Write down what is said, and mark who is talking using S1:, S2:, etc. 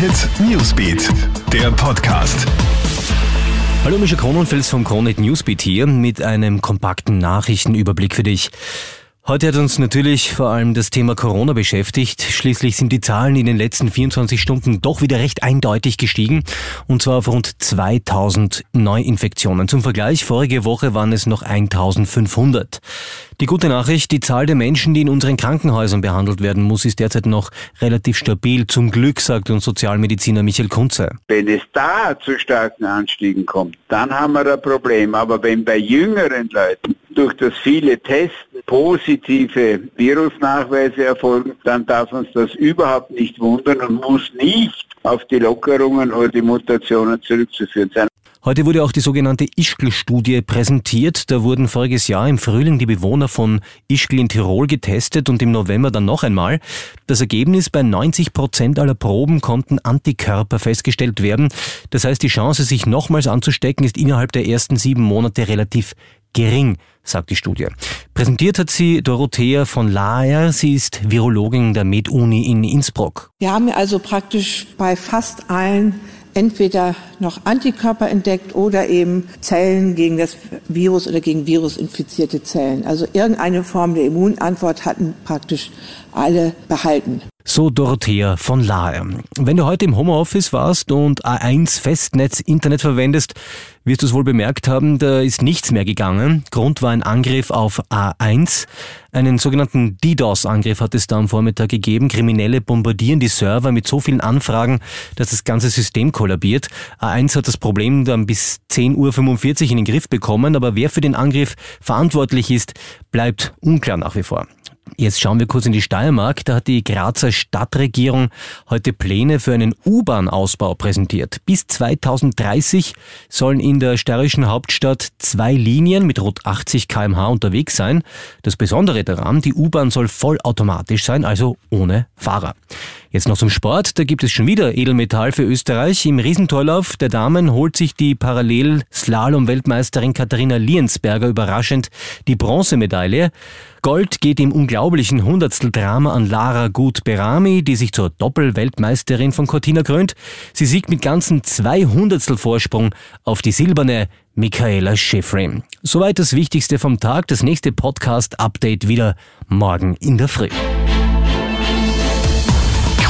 S1: Hit Newsbeat, der Podcast.
S2: Hallo, Mischa Kronenfels vom Kronit Newsbeat hier mit einem kompakten Nachrichtenüberblick für dich. Heute hat uns natürlich vor allem das Thema Corona beschäftigt. Schließlich sind die Zahlen in den letzten 24 Stunden doch wieder recht eindeutig gestiegen. Und zwar auf rund 2000 Neuinfektionen. Zum Vergleich, vorige Woche waren es noch 1500. Die gute Nachricht, die Zahl der Menschen, die in unseren Krankenhäusern behandelt werden muss, ist derzeit noch relativ stabil. Zum Glück, sagt uns Sozialmediziner Michael Kunze.
S3: Wenn es da zu starken Anstiegen kommt, dann haben wir ein Problem. Aber wenn bei jüngeren Leuten durch das viele Testen positive Virusnachweise erfolgen, dann darf uns das überhaupt nicht wundern und muss nicht auf die Lockerungen oder die Mutationen zurückzuführen sein.
S2: Heute wurde auch die sogenannte Ischgl-Studie präsentiert. Da wurden voriges Jahr im Frühling die Bewohner von Ischgl in Tirol getestet und im November dann noch einmal. Das Ergebnis, bei 90 Prozent aller Proben konnten Antikörper festgestellt werden. Das heißt, die Chance, sich nochmals anzustecken, ist innerhalb der ersten sieben Monate relativ gering, sagt die Studie. Präsentiert hat sie Dorothea von Laer. Sie ist Virologin der Med-Uni in Innsbruck.
S4: Wir haben also praktisch bei fast allen entweder noch Antikörper entdeckt oder eben Zellen gegen das Virus oder gegen virusinfizierte Zellen. Also irgendeine Form der Immunantwort hatten praktisch alle behalten.
S2: So Dorothea von Lahe. Wenn du heute im Homeoffice warst und A1 Festnetz Internet verwendest, wirst du es wohl bemerkt haben, da ist nichts mehr gegangen. Grund war ein Angriff auf A1. Einen sogenannten DDoS-Angriff hat es da am Vormittag gegeben. Kriminelle bombardieren die Server mit so vielen Anfragen, dass das ganze System kollabiert. A1 hat das Problem dann bis 10.45 Uhr in den Griff bekommen, aber wer für den Angriff verantwortlich ist, bleibt unklar nach wie vor. Jetzt schauen wir kurz in die Steiermark. Da hat die Grazer Stadtregierung heute Pläne für einen U-Bahn-Ausbau präsentiert. Bis 2030 sollen in der steirischen Hauptstadt zwei Linien mit rund 80 kmh unterwegs sein. Das Besondere daran, die U-Bahn soll vollautomatisch sein, also ohne Fahrer. Jetzt noch zum Sport. Da gibt es schon wieder Edelmetall für Österreich. Im Riesentorlauf der Damen holt sich die Parallel-Slalom-Weltmeisterin Katharina Liensberger überraschend die Bronzemedaille. Gold geht im unglaublichen Hundertstel-Drama an Lara Gut-Berami, die sich zur Doppel-Weltmeisterin von Cortina krönt. Sie siegt mit ganzen zwei Hundertstel Vorsprung auf die silberne Michaela Schifrin. Soweit das Wichtigste vom Tag. Das nächste Podcast-Update wieder morgen in der Früh.